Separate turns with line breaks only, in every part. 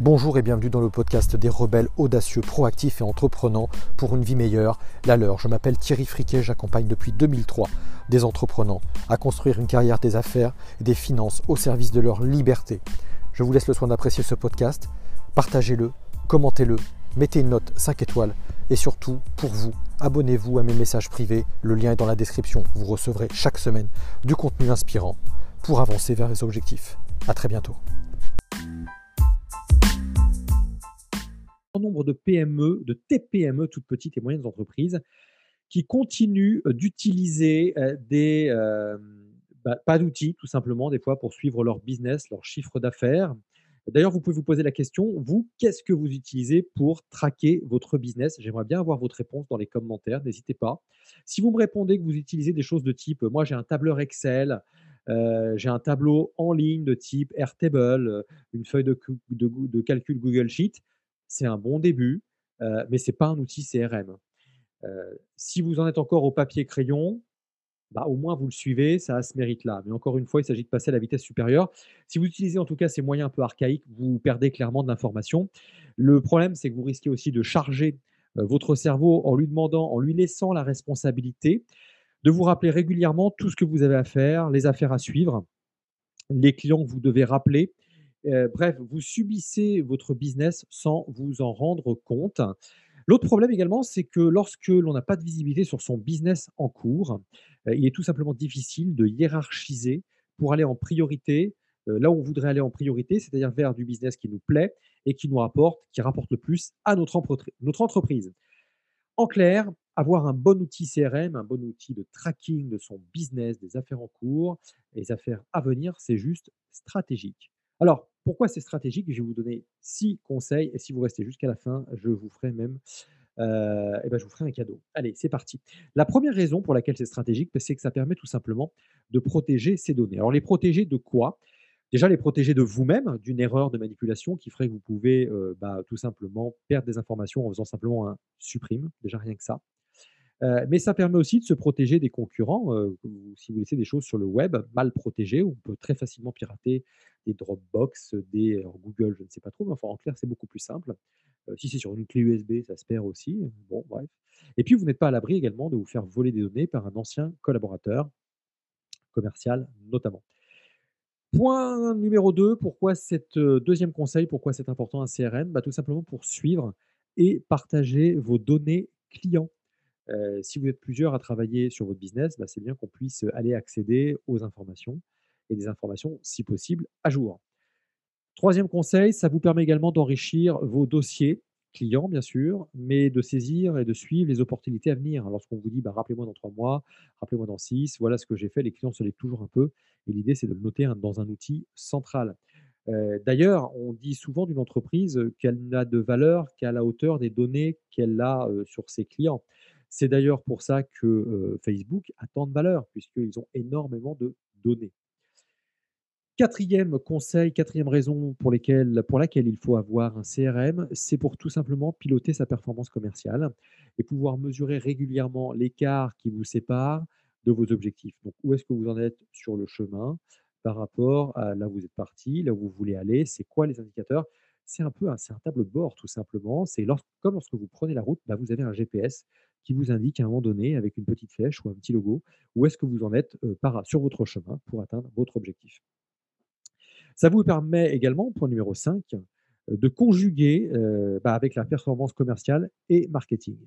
Bonjour et bienvenue dans le podcast des rebelles audacieux, proactifs et entreprenants pour une vie meilleure, la leur. Je m'appelle Thierry Friquet, j'accompagne depuis 2003 des entreprenants à construire une carrière des affaires et des finances au service de leur liberté. Je vous laisse le soin d'apprécier ce podcast, partagez-le, commentez-le, mettez une note 5 étoiles et surtout, pour vous, abonnez-vous à mes messages privés, le lien est dans la description. Vous recevrez chaque semaine du contenu inspirant pour avancer vers les objectifs. A très bientôt.
Nombre de PME, de TPME, toutes petites et moyennes entreprises, qui continuent euh, d'utiliser euh, des euh, bah, pas d'outils, tout simplement, des fois pour suivre leur business, leur chiffre d'affaires. D'ailleurs, vous pouvez vous poser la question, vous, qu'est-ce que vous utilisez pour traquer votre business? J'aimerais bien avoir votre réponse dans les commentaires, n'hésitez pas. Si vous me répondez que vous utilisez des choses de type, moi j'ai un tableur Excel, j'ai un tableau en ligne de type Airtable, une feuille de, de calcul Google Sheet, c'est un bon début, mais ce n'est pas un outil CRM. si vous en êtes encore au papier crayon, bah, au moins vous le suivez, ça a ce mérite-là. Mais encore une fois, il s'agit de passer à la vitesse supérieure. Si vous utilisez en tout cas ces moyens un peu archaïques, vous perdez clairement de l'information. Le problème, c'est que vous risquez aussi de charger votre cerveau en lui demandant, en lui laissant la responsabilité de vous rappeler régulièrement tout ce que vous avez à faire, les affaires à suivre, les clients que vous devez rappeler, bref, vous subissez votre business sans vous en rendre compte. L'autre problème également, c'est que lorsque l'on n'a pas de visibilité sur son business en cours, il est tout simplement difficile de hiérarchiser pour aller en priorité là où on voudrait aller en priorité, c'est-à-dire vers du business qui nous plaît et qui nous rapporte, qui rapporte le plus à notre, entreprise. En clair, avoir un bon outil CRM, un bon outil de tracking de son business, des affaires en cours, des affaires à venir, c'est juste stratégique. Alors, pourquoi c'est stratégique? Je vais vous donner six conseils et si vous restez jusqu'à la fin, je vous ferai même euh, eh ben, un cadeau. Allez, c'est parti. La première raison pour laquelle c'est stratégique, c'est que ça permet tout simplement de protéger ces données. Alors, les protéger de quoi? Déjà, les protéger de vous-même, d'une erreur de manipulation qui ferait que vous pouvez euh, bah, tout simplement perdre des informations en faisant simplement un supprime, déjà rien que ça. Euh, mais ça permet aussi de se protéger des concurrents. Euh, si vous laissez des choses sur le web mal protégées, on peut très facilement pirater des Dropbox, des Google, je ne sais pas trop, mais enfin en clair, c'est beaucoup plus simple. Euh, si c'est sur une clé USB, ça se perd aussi. Bon, bref. Et puis, vous n'êtes pas à l'abri également de vous faire voler des données par un ancien collaborateur commercial, notamment. Point numéro 2, pourquoi cette deuxième conseil, pourquoi c'est important un CRM bah, Tout simplement pour suivre et partager vos données clients si vous êtes plusieurs à travailler sur votre business, bah, c'est bien qu'on puisse aller accéder aux informations et des informations, si possible, à jour. Troisième conseil, ça vous permet également d'enrichir vos dossiers clients, bien sûr, mais de saisir et de suivre les opportunités à venir. Lorsqu'on vous dit, bah, rappelez-moi dans trois mois, rappelez-moi dans six, voilà ce que j'ai fait, les clients se lèvent toujours un peu. Et l'idée, c'est de le noter dans un outil central. D'ailleurs, on dit souvent d'une entreprise qu'elle n'a de valeur qu'à la hauteur des données qu'elle a sur ses clients. C'est d'ailleurs pour ça que Facebook a tant de valeur, puisqu'ils ont énormément de données. Quatrième conseil, quatrième raison pour, laquelle il faut avoir un CRM, c'est pour tout simplement piloter sa performance commerciale et pouvoir mesurer régulièrement l'écart qui vous sépare de vos objectifs. Donc, où est-ce que vous en êtes sur le chemin par rapport à là où vous êtes parti, là où vous voulez aller, c'est quoi les indicateurs? C'est un peu un, un, tableau de bord, tout simplement. C'est comme lorsque vous prenez la route, bah, vous avez un GPS qui vous indique à un moment donné, avec une petite flèche ou un petit logo, où est-ce que vous en êtes par, sur votre chemin pour atteindre votre objectif. Ça vous permet également, point numéro 5, de conjuguer bah, avec la performance commerciale et marketing.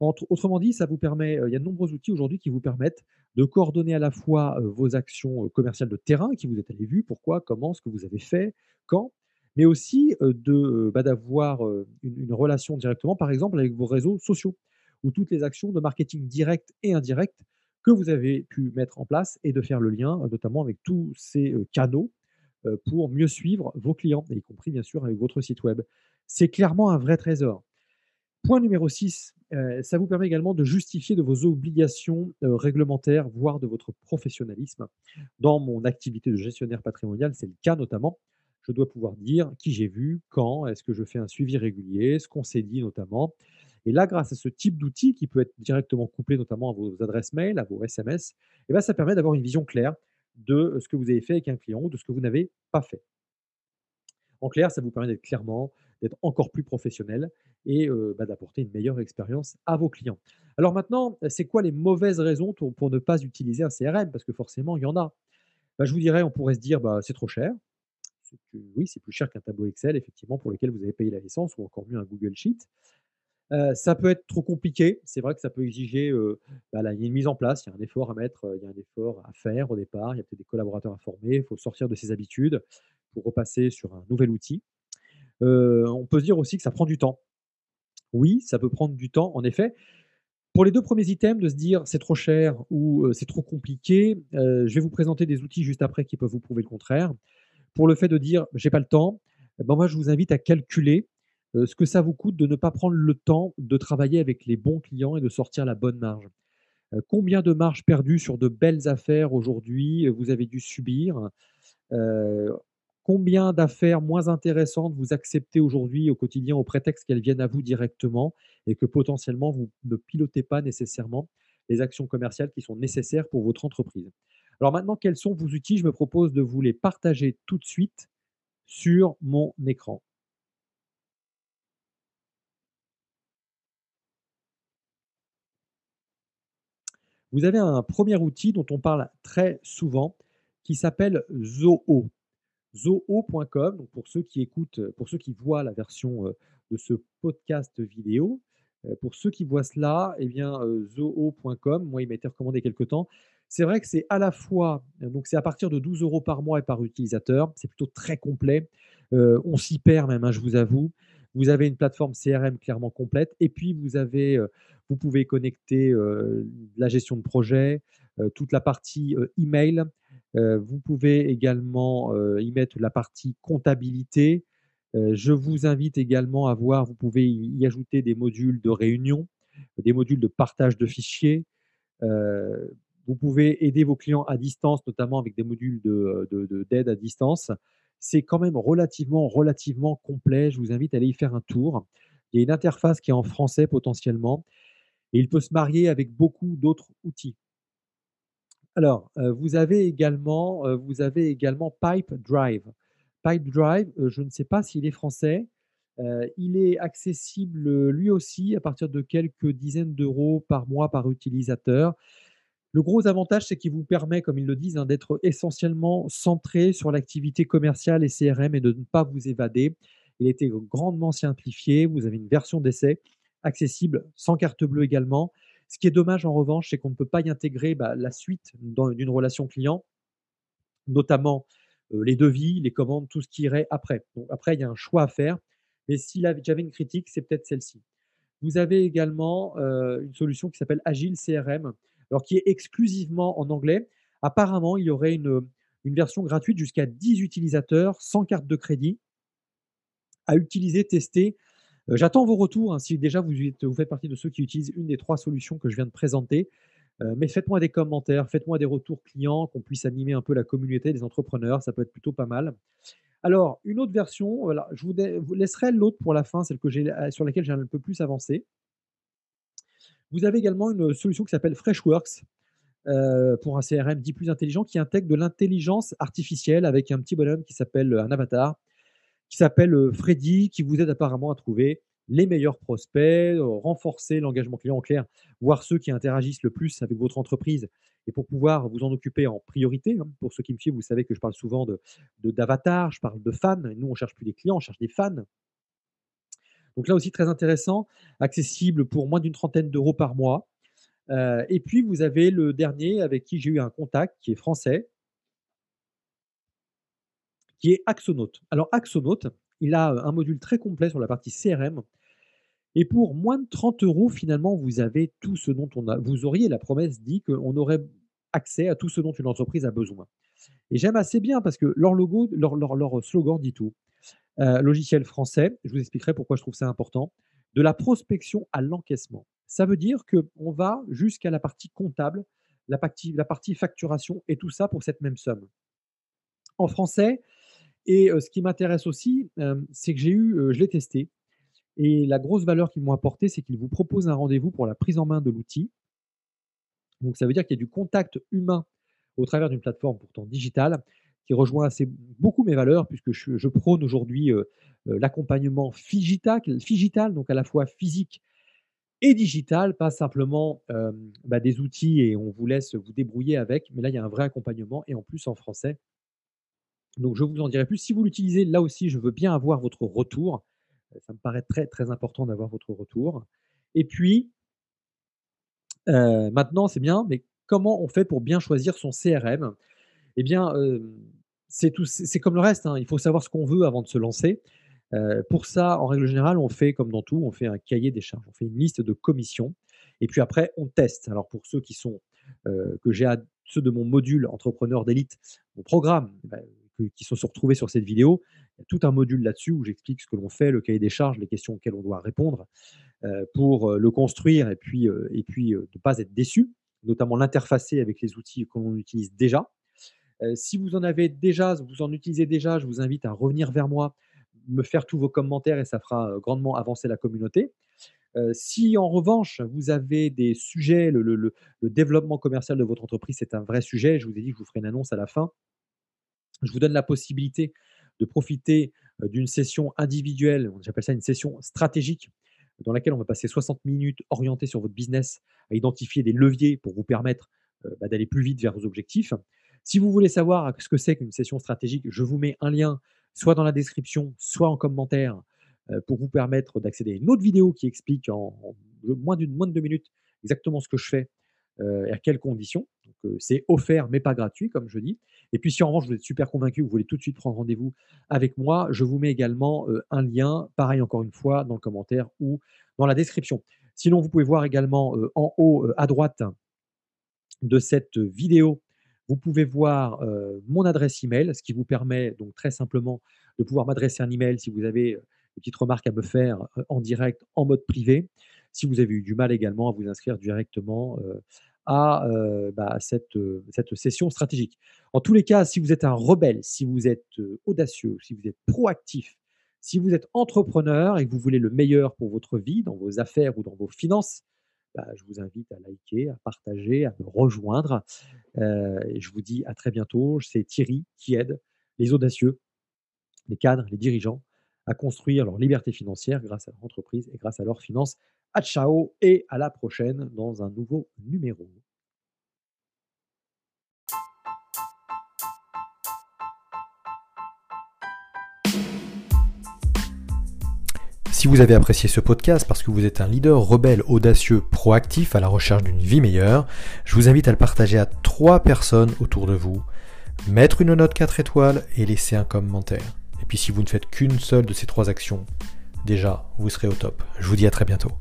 autrement dit, ça vous permet, il y a de nombreux outils aujourd'hui qui vous permettent de coordonner à la fois vos actions commerciales de terrain qui vous êtes allé vu, pourquoi, comment, ce que vous avez fait, quand, mais aussi bah, d'avoir une, relation directement, par exemple, avec vos réseaux sociaux ou toutes les actions de marketing direct et indirect que vous avez pu mettre en place et de faire le lien notamment avec tous ces canaux pour mieux suivre vos clients, y compris bien sûr avec votre site web. C'est clairement un vrai trésor. Point numéro 6, ça vous permet également de justifier de vos obligations réglementaires, voire de votre professionnalisme. Dans mon activité de gestionnaire patrimonial, c'est le cas notamment. Je dois pouvoir dire qui j'ai vu, quand, est-ce que je fais un suivi régulier, ce qu'on s'est dit notamment. Et là, grâce à ce type d'outil qui peut être directement couplé notamment à vos adresses mail, à vos SMS, eh ben, ça permet d'avoir une vision claire de ce que vous avez fait avec un client ou de ce que vous n'avez pas fait. En clair, ça vous permet d'être clairement d'être encore plus professionnel et heu, bah, d'apporter une meilleure expérience à vos clients. Alors maintenant, c'est quoi les mauvaises raisons pour ne pas utiliser un CRM? Parce que forcément, il y en a. Bah, je vous dirais, on pourrait se dire: «Bah, c'est trop cher». Que oui, c'est plus cher qu'un tableau Excel effectivement pour lequel vous avez payé la licence ou encore mieux un Google Sheet. Ça peut être trop compliqué. C'est vrai que ça peut exiger, bah, une mise en place, il y a un effort à mettre, il y a un effort à faire au départ, il y a peut-être des collaborateurs à former, il faut sortir de ses habitudes pour repasser sur un nouvel outil. On peut se dire aussi que ça prend du temps. Oui, ça peut prendre du temps en effet. Pour les 2 premiers items, de se dire: «C'est trop cher» ou, «C'est trop compliqué», je vais vous présenter des outils juste après qui peuvent vous prouver le contraire. Pour le fait de dire: «J'ai pas le temps», ben, moi je vous invite à calculer, ce que ça vous coûte de ne pas prendre le temps de travailler avec les bons clients et de sortir la bonne marge. Heu, combien de marges perdues sur de belles affaires aujourd'hui, heu, vous avez dû subir? Combien d'affaires moins intéressantes vous acceptez aujourd'hui au quotidien au prétexte qu'elles viennent à vous directement et que potentiellement vous ne pilotez pas nécessairement les actions commerciales qui sont nécessaires pour votre entreprise? Alors maintenant, quels sont vos outils? Je me propose de vous les partager tout de suite sur mon écran. Vous avez un premier outil dont on parle très souvent qui s'appelle Zoho. Zoho.com, pour ceux qui écoutent, pour ceux qui voient la version, heu, de ce podcast vidéo, heu, pour ceux qui voient cela, eh bien, heu, Zoho.com, moi, il m'a été recommandé quelque temps. C'est vrai que c'est à la fois donc c'est à partir de 12 euros par mois et par utilisateur. C'est plutôt très complet. On s'y perd même, hein, je vous avoue. Vous avez une plateforme CRM clairement complète et puis vous avez, heu, vous pouvez connecter, heu, la gestion de projet, heu, toute la partie, email. Vous pouvez également, y mettre la partie comptabilité. Je vous invite également à voir vous pouvez y ajouter des modules de réunion, des modules de partage de fichiers. Vous pouvez aider vos clients à distance, notamment avec des modules de, de d'aide à distance. C'est quand même relativement relativement complet. Je vous invite à aller y faire un tour. Il y a une interface qui est en français potentiellement et il peut se marier avec beaucoup d'autres outils. Alors, heu, vous avez également, avez également Pipedrive. Pipedrive, heu, je ne sais pas s'il est français. Il est accessible, lui aussi à partir de quelques dizaines d'euros par mois par utilisateur. Le gros avantage, c'est qu'il vous permet, comme ils le disent, hein, d'être essentiellement centré sur l'activité commerciale et CRM et de ne pas vous évader. Il a été grandement simplifié. Vous avez une version d'essai accessible sans carte bleue également. Ce qui est dommage en revanche, c'est qu'on ne peut pas y intégrer, bah, la suite d'une relation client, notamment, heu, les devis, les commandes, tout ce qui irait après. Donc après, il y a un choix à faire, mais si j'avais une critique, c'est peut-être celle-ci. Vous avez également, heu, une solution qui s'appelle Agile CRM, alors qui est exclusivement en anglais. Apparemment, il y aurait une, version gratuite jusqu'à 10 utilisateurs sans carte de crédit à utiliser, tester. Heu, j'attends vos retours, hein, si déjà vous faites partie de ceux qui utilisent une des 3 solutions que je viens de présenter. Heu, mais faites-moi des commentaires, faites-moi des retours clients, qu'on puisse animer un peu la communauté des entrepreneurs, ça peut être plutôt pas mal. Alors, une autre version, voilà, je vous laisserai l'autre pour la fin, celle que j'ai sur laquelle j'ai un peu plus avancé. Vous avez également une solution qui s'appelle Freshworks, heu, pour un CRM dit plus intelligent, qui intègre de l'intelligence artificielle avec un petit bonhomme qui s'appelle, un avatar, qui s'appelle, heu, Freddy, qui vous aide apparemment à trouver les meilleurs prospects, renforcer l'engagement client en clair, voir ceux qui interagissent le plus avec votre entreprise et pour pouvoir vous en occuper en priorité, hein. Pour ceux qui me suivent, vous savez que je parle souvent de de je parle de fans. Nous, on cherche plus des clients, on cherche des fans. Donc là aussi très intéressant, accessible pour moins d'une trentaine d'euros par mois. Heu et puis vous avez le dernier avec qui j'ai eu un contact, qui est français qui est Axonote. Alors Axonote, il a, un module très complet sur la partie CRM et pour moins de 30 euros, finalement, vous avez tout ce dont on a vous auriez la promesse dit qu'on aurait accès à tout ce dont une entreprise a besoin et j'aime assez bien parce que leur logo, leur slogan dit tout. Heu, logiciel français, je vous expliquerai pourquoi je trouve ça important. De la prospection à l'encaissement. Ça veut dire qu'on va jusqu'à la partie comptable, la partie la partie facturation et tout ça pour cette même somme. En français et heu, ce qui m'intéresse aussi, hem, c'est que j'ai eu, je l'ai testé et la grosse valeur qu'ils m'ont apportée, c'est qu'ils vous proposent un rendez-vous pour la prise en main de l'outil. Donc ça veut dire qu'il y a du contact humain au travers d'une plateforme pourtant digitale, qui rejoint assez beaucoup mes valeurs puisque je, prône aujourd'hui l'accompagnement figital, figital, donc à la fois physique et digital, pas simplement bah, des outils et on vous laisse vous débrouiller avec, mais là il y a un vrai accompagnement et en plus en français. Donc je vous en dirai plus. Si vous l'utilisez, là aussi, je veux bien avoir votre retour. Ça me paraît très très important d'avoir votre retour. Et puis, maintenant, c'est bien, mais comment on fait pour bien choisir son CRM Eh bien, c'est comme le reste. Hein. Il faut savoir ce qu'on veut avant de se lancer. pour ça, en règle générale, on fait comme dans tout, on fait un cahier des charges, on fait une liste de commissions, et puis après, on teste. Alors pour ceux qui sont que j'ai ceux de mon module entrepreneur d'élite, mon programme, eh ben, qui sont retrouvés sur cette vidéo, il y a tout un module là-dessus où j'explique ce que l'on fait, le cahier des charges, les questions auxquelles on doit répondre pour le construire et puis, et puis ne pas être déçu, notamment l'interfacer avec les outils que l'on utilise déjà. Si vous en avez déjà, vous en utilisez déjà, je vous invite à revenir vers moi, me faire tous vos commentaires et ça fera grandement avancer la communauté. si en revanche, vous avez des sujets, le, développement commercial de votre entreprise, c'est un vrai sujet, je vous ai dit que je vous ferai une annonce à la fin. Je vous donne la possibilité de profiter d'une session individuelle, j'appelle ça une session stratégique, dans laquelle on va passer 60 minutes orientées sur votre business, à identifier des leviers pour vous permettre bah, d'aller plus vite vers vos objectifs. Si vous voulez savoir ce que c'est qu'une session stratégique, je vous mets un lien soit dans la description, soit en commentaire pour vous permettre d'accéder à une autre vidéo qui explique en, moins, de deux minutes exactement ce que je fais et à quelles conditions. c'est offert mais pas gratuit, comme je dis. Et puis si en revanche vous êtes super convaincu, vous voulez tout de suite prendre rendez-vous avec moi, je vous mets également un lien, pareil encore une fois, dans le commentaire ou dans la description. Sinon, vous pouvez voir également en haut à droite de cette vidéo, vous pouvez voir mon adresse email, ce qui vous permet donc très simplement de pouvoir m'adresser un email si vous avez des petites remarques à me faire en direct, en mode privé. Si vous avez eu du mal également à vous inscrire directement à bah, cette, cette, session stratégique. En tous les cas, si vous êtes un rebelle, si vous êtes audacieux, si vous êtes proactif, si vous êtes entrepreneur et que vous voulez le meilleur pour votre vie, dans vos affaires ou dans vos finances, bah, je vous invite à liker, à partager, à me rejoindre. et je vous dis à très bientôt. C'est Thierry qui aide les audacieux, les cadres, les dirigeants à construire leur liberté financière grâce à leur entreprise et grâce à leurs finances. À ciao et à la prochaine dans un nouveau numéro.
Si vous avez apprécié ce podcast parce que vous êtes un leader rebelle, audacieux, proactif à la recherche d'une vie meilleure, je vous invite à le partager à trois personnes autour de vous, mettre une note 4 étoiles et laisser un commentaire. Et puis si vous ne faites qu'une seule de ces trois actions, déjà, vous serez au top. Je vous dis à très bientôt.